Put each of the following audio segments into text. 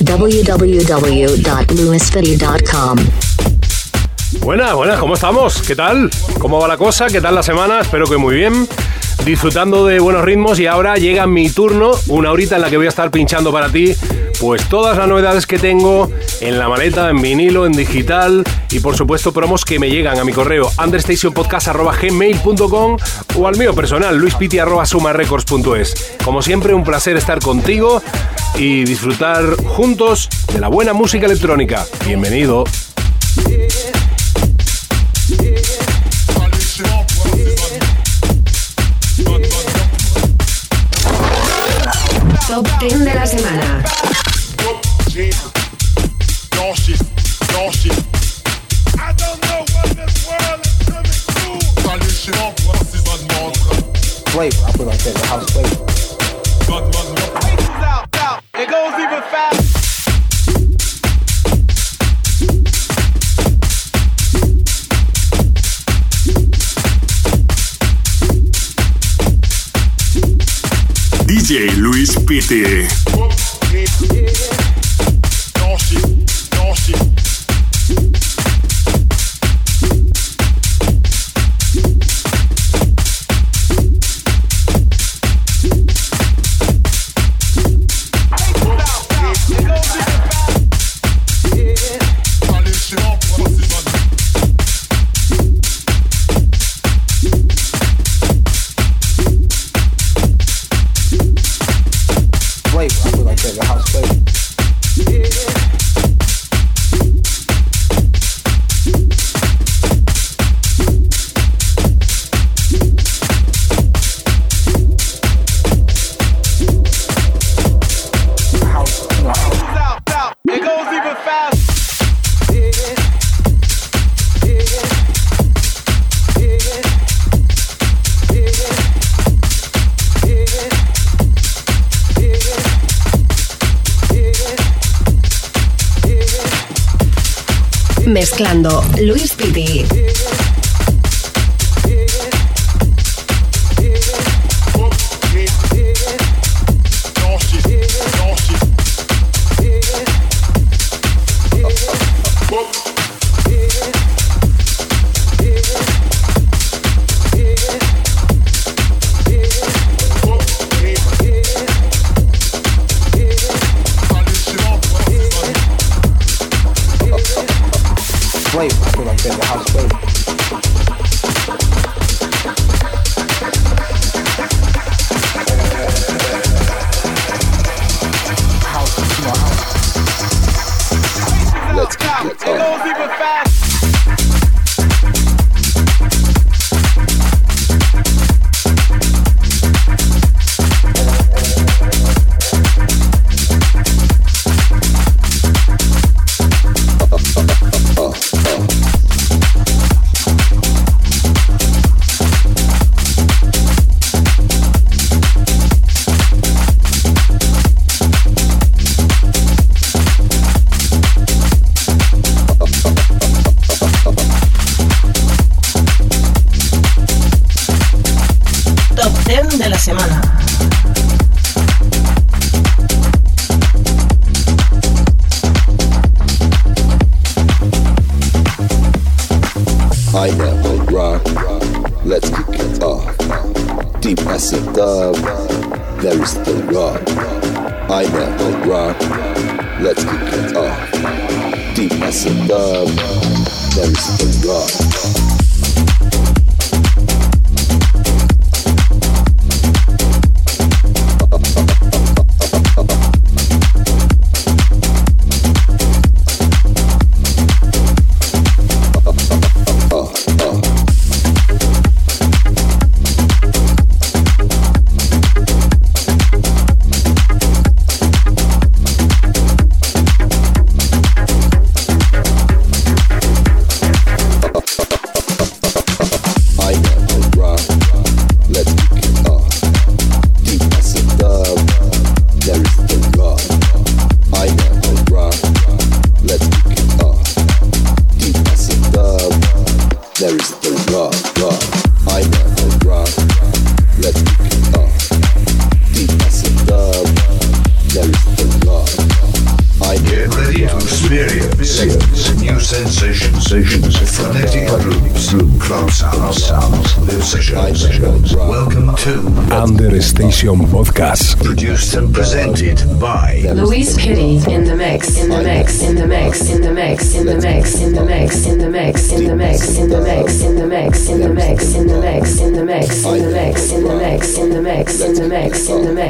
www.lewisfitty.com. Buenas, buenas, ¿cómo estamos? ¿Qué tal? ¿Cómo va la cosa? ¿Qué tal la semana? Espero que muy bien. Disfrutando de buenos ritmos y ahora llega mi turno, una horita en la que voy a estar pinchando para ti, pues todas las novedades que tengo en la maleta, en vinilo, en digital y por supuesto promos que me llegan a mi correo understationpodcast.gmail.com o al mío personal, luispiti.sumarecords.es. Como siempre, un placer estar contigo y disfrutar juntos de la buena música electrónica. Bienvenido. Top 10 de la semana. I put on house flavor. DJ Luis Piti. Mezclando Luis Piti. Understation Podcast. produced and presented by Luis Pitty in the mix, in the mix, in the mix, in the mix, in the mix, in the mix, in the mix, in the mix, in the mix, in the mix, in the mix, in the mix, in the mix, in the mix, in the mix, in the mix, in the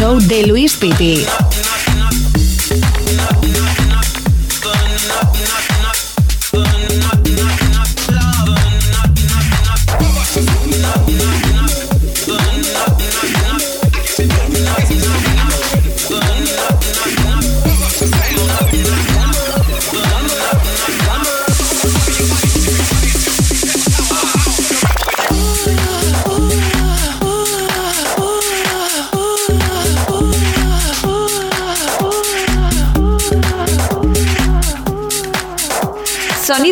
show de Luis Piti.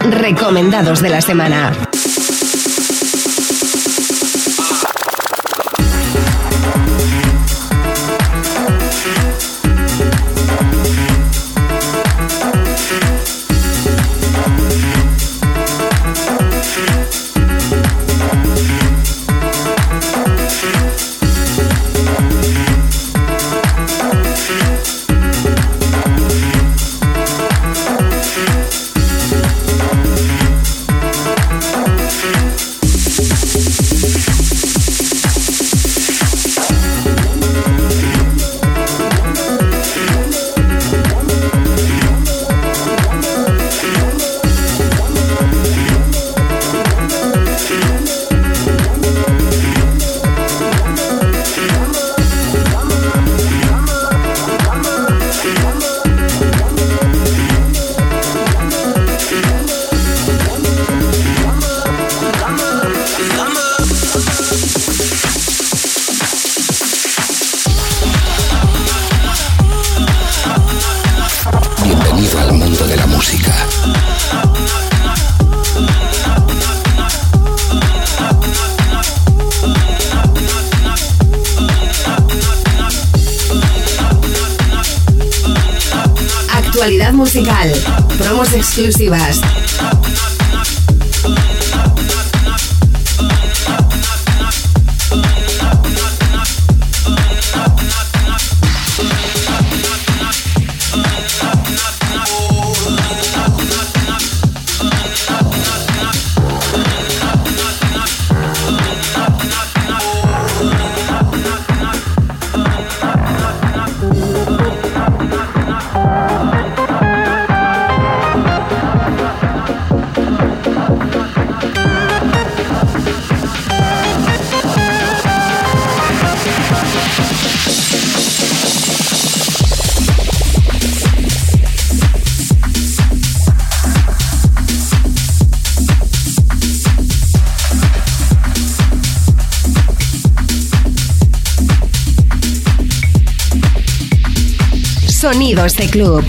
recomendados de la semana. Exclusivas. Sonidos de club.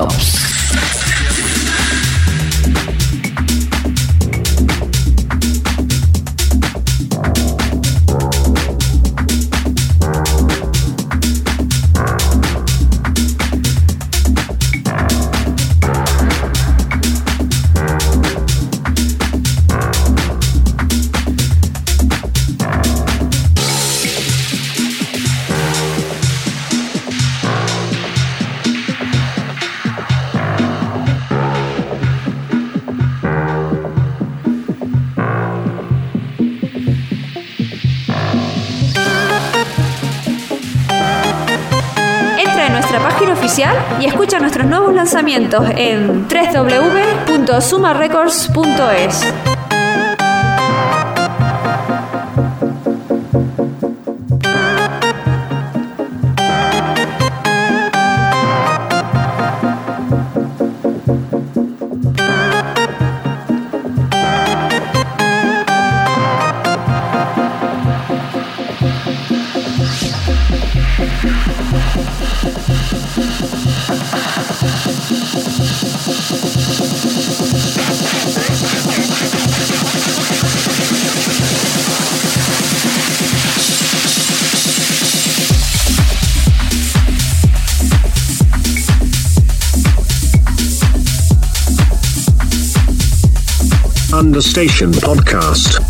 Tops. Lanzamientos en www.sumarecords.es. Station Podcast.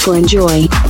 For enjoy.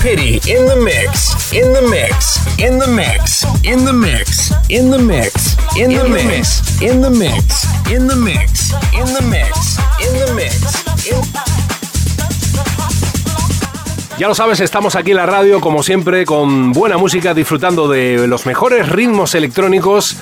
Pitty in the mix, in the mix, in the mix, in the mix, in the mix, in the mix, in the mix, in the mix, in the mix, in the mix, in Ya lo sabes, estamos aquí en la radio, como siempre, con buena música, disfrutando de los mejores ritmos electrónicos,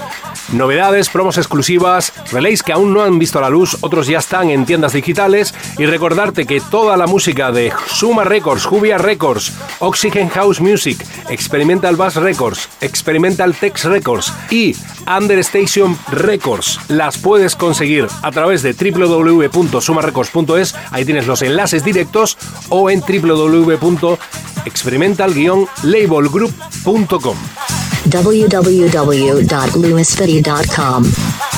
novedades, promos exclusivas, relays que aún no han visto la luz, otros ya están en tiendas digitales. Y recordarte que toda la música de Suma Records, Jubia Records, Oxygen House Music, Experimental Bass Records, Experimental Tex Records y Understation Records las puedes conseguir a través de www.sumarecords.es. Ahí tienes los enlaces directos o en www.experimental-labelgroup.com. www.lewisfitty.com.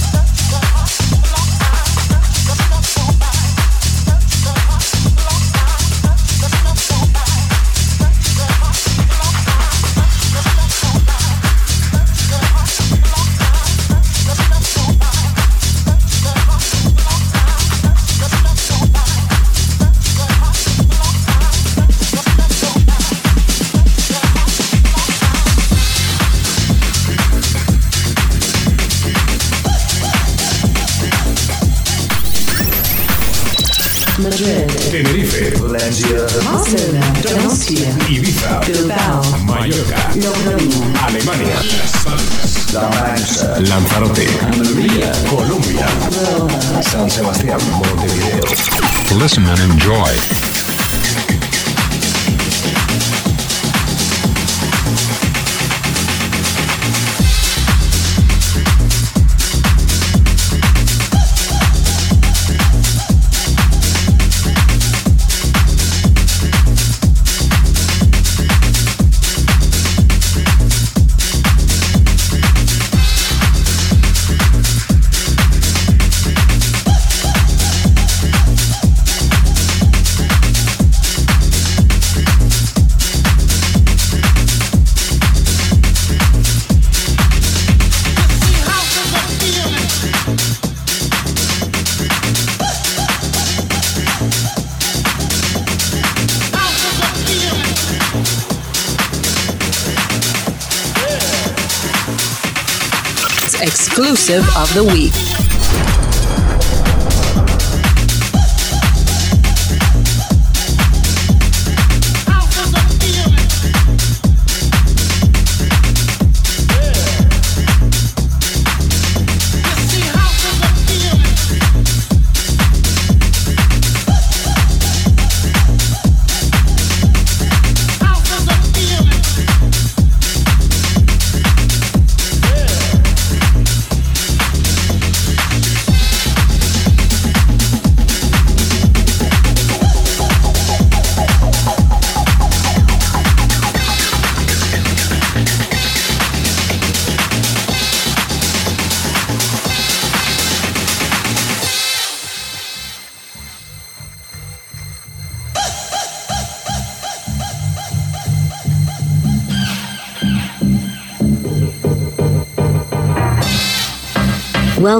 The week.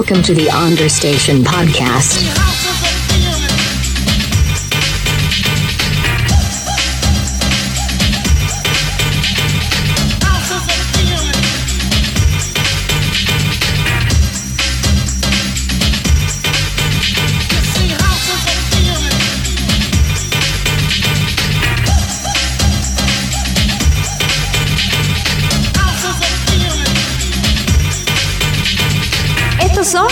Welcome to the Understation Podcast.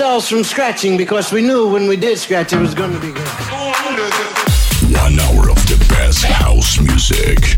Ourselves from scratching because we knew when we did scratch it was going to be good. One hour of the best house music.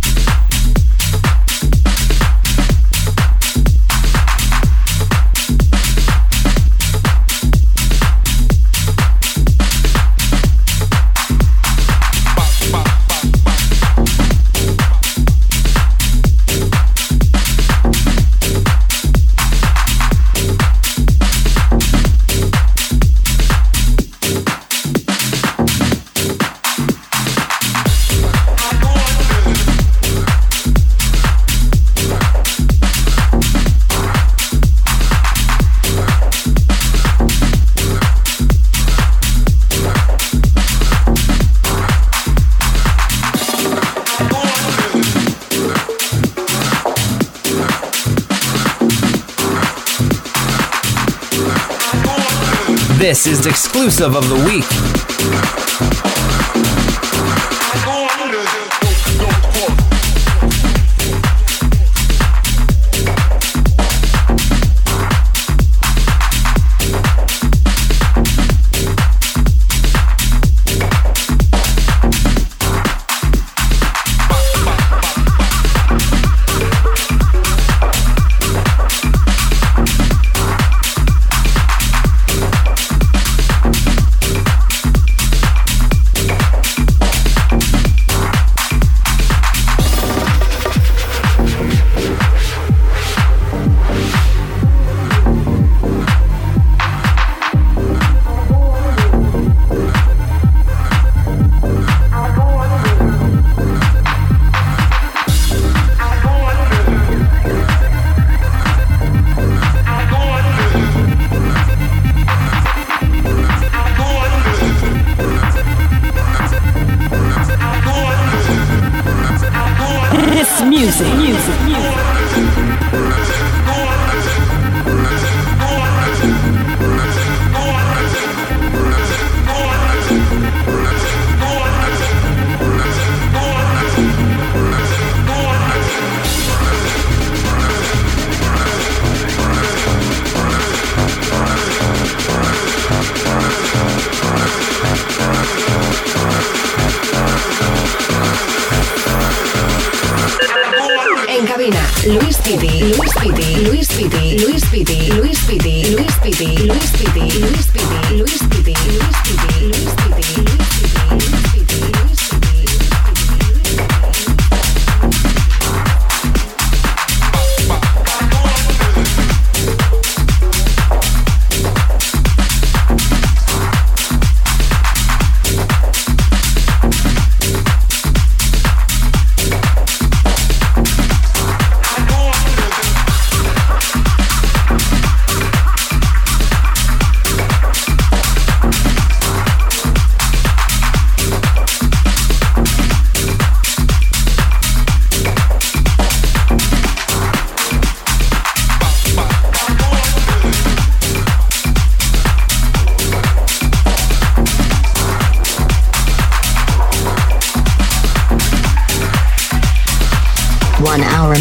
This is exclusive of the week.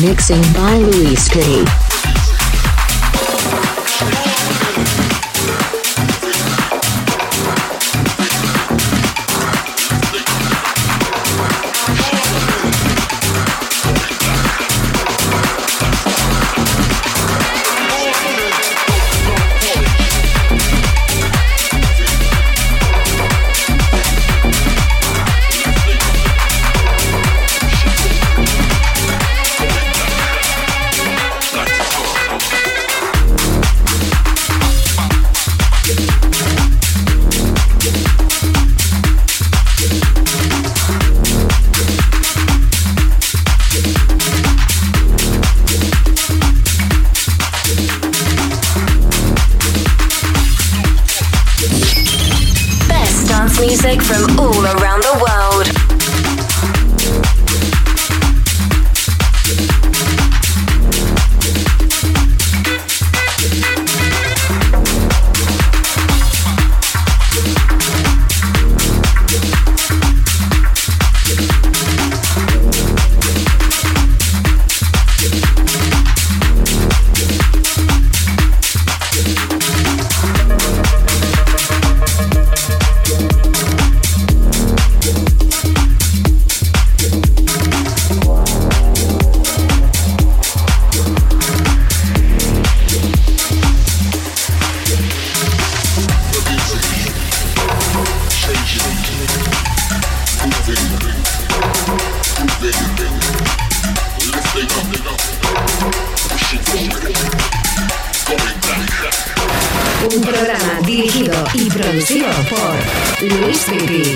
Mixing by Luis Pity. Un programa dirigido y producido por Luis Pipi.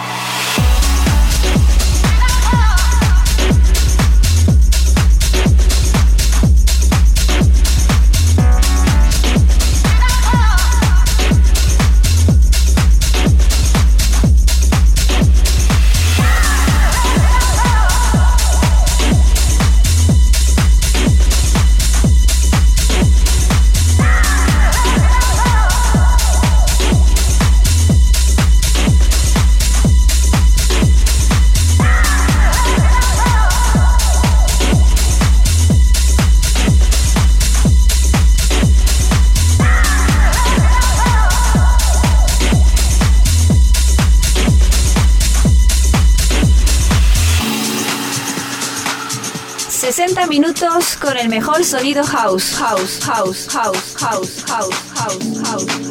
con el mejor sonido house, house, house, house, house, house, house, house.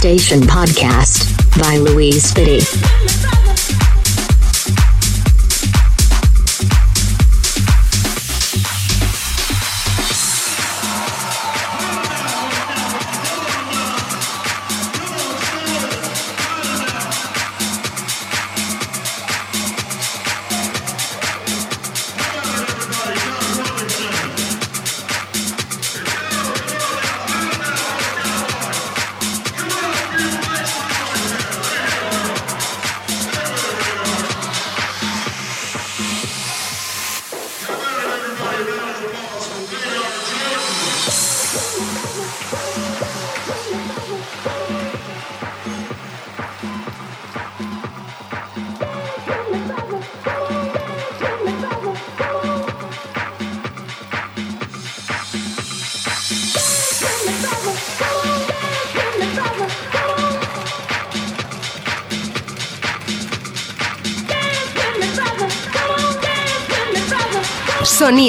Understation Podcast by Louise Spitty.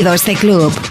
De club.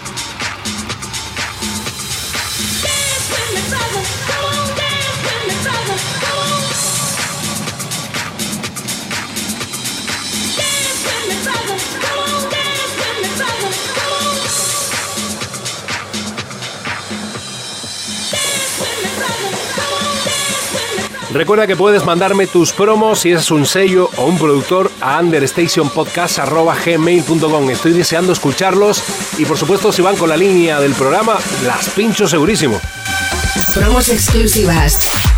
Recuerda que puedes mandarme tus promos si es un sello o un productor a understationpodcast.gmail.com. Estoy deseando escucharlos y por supuesto si van con la línea del programa, las pincho segurísimo. Promos exclusivas.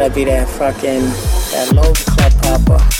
Gotta be that fucking that low club popper.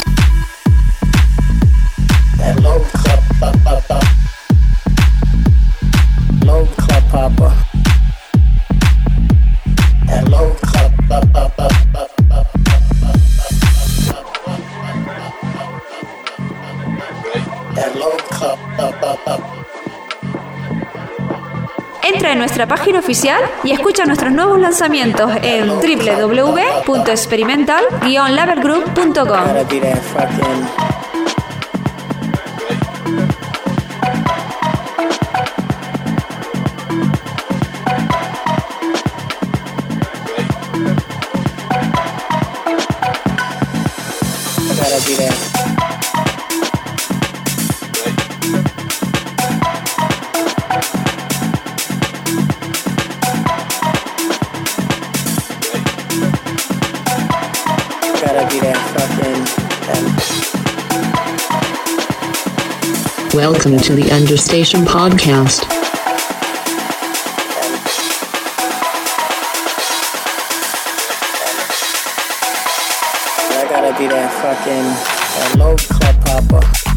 Nuestra página oficial y escucha nuestros nuevos lanzamientos en www.experimental-labelgroup.com. Welcome to the Understation Podcast. I gotta be that fucking that low club popper.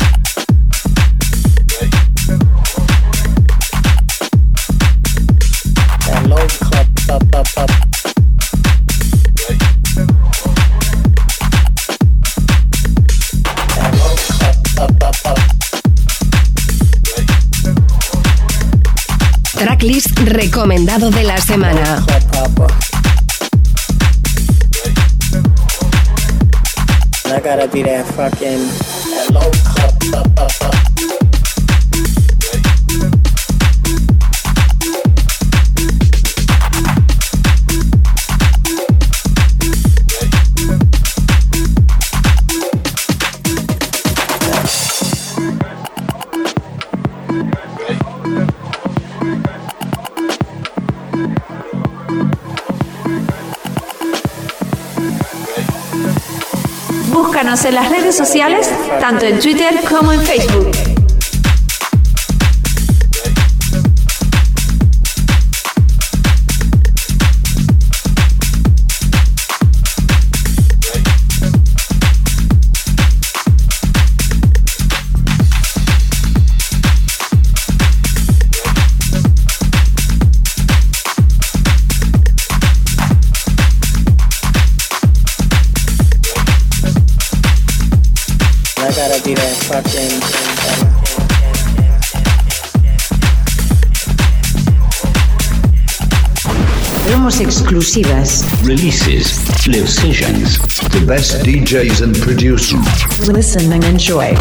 Tracklist recomendado de la semana. I gotta be that fucking en las redes sociales, tanto en Twitter como en Facebook. Exclusivas. Releases, live sessions, the best DJs and producers. Listen and enjoy.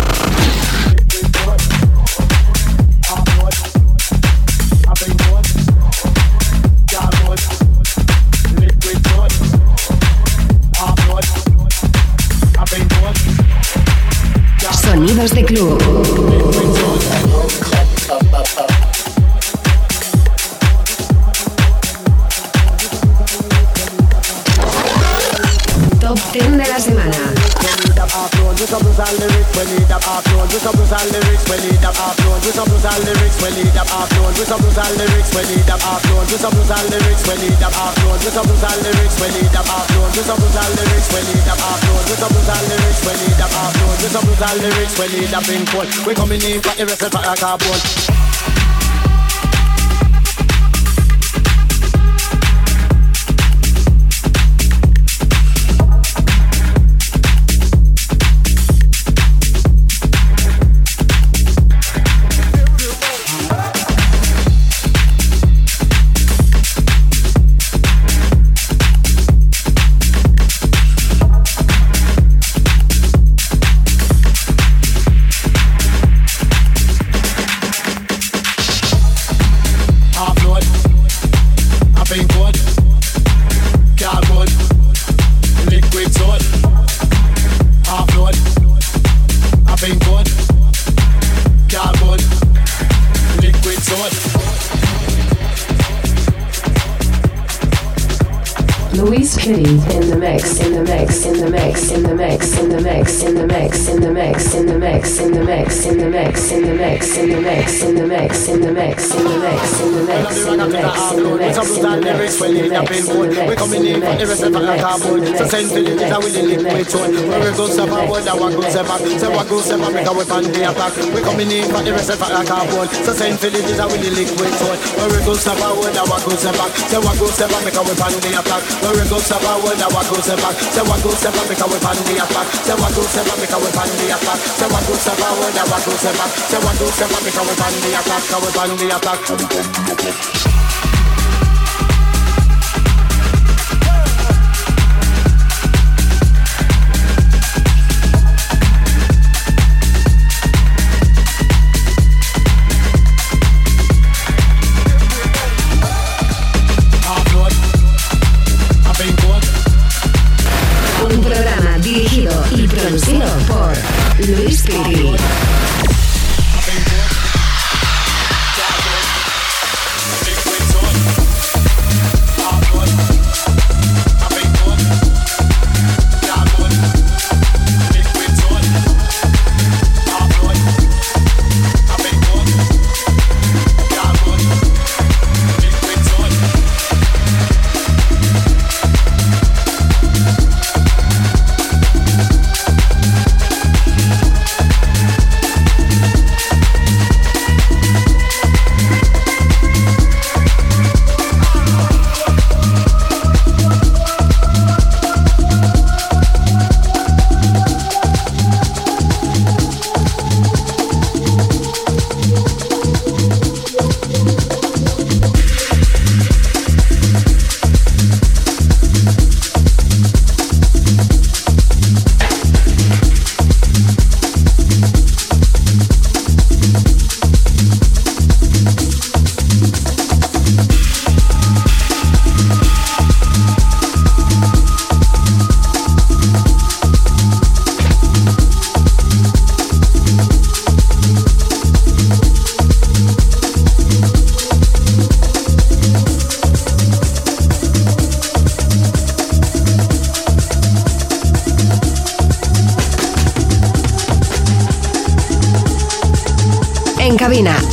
Sonidos de club. We're brutal lyrics it up half brutal lyrics it up half brutal lyrics it up half brutal lyrics it up in cold. We coming in for irreplaceable carbon. up our word that we go say back. Say we go say back because we fan the attack. We coming in for the rest of like a ball. So send Philly is a really liquid soul. We go stop our word that we back. Say we go say back because we fan the attack. When we go stop our word that we back. Say we go back because we fan the attack. Say we say back because we fan the attack. Say we go stop our word that back. Say we go say back because we fan the attack. Because we fan the.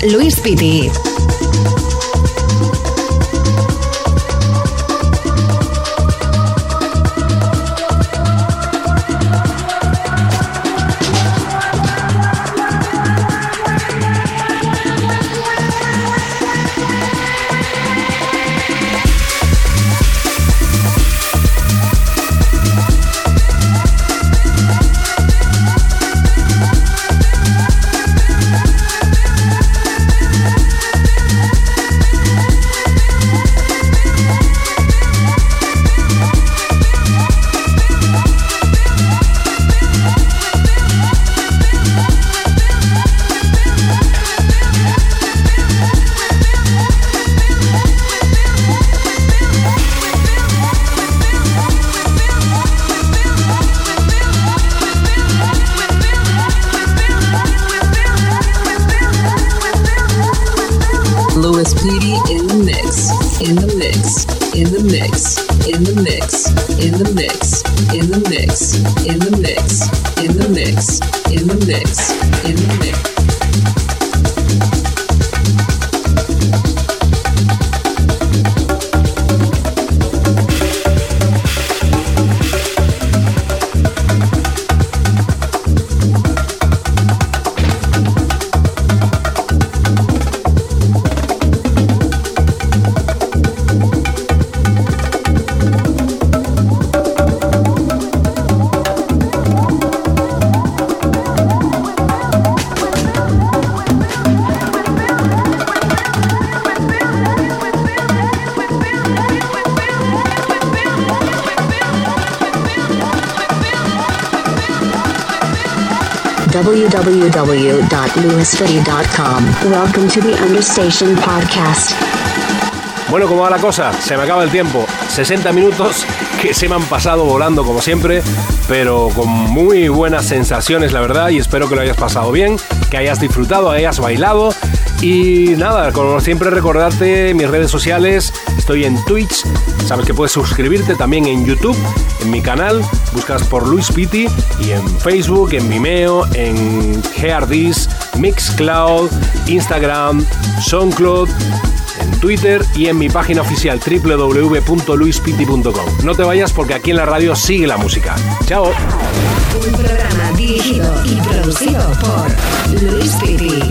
Luis Piti. www.lewisfitty.com. Welcome to the Understation Podcast. Bueno, ¿cómo va la cosa? Se me acaba el tiempo. 60 minutos que se me han pasado volando como siempre, pero con muy buenas sensaciones, la verdad, y espero que lo hayas pasado bien, que hayas disfrutado, hayas bailado. Y nada, como siempre recordarte mis redes sociales, estoy en Twitch, sabes que puedes suscribirte también en YouTube, en mi canal, buscas por Luis Pitti y en Facebook, en Vimeo, en Geardis, Mixcloud, Instagram, SoundCloud, en Twitter y en mi página oficial www.luispiti.com. No te vayas porque aquí en la radio sigue la música. Chao. Un programa dirigido y producido por Luis Pitti.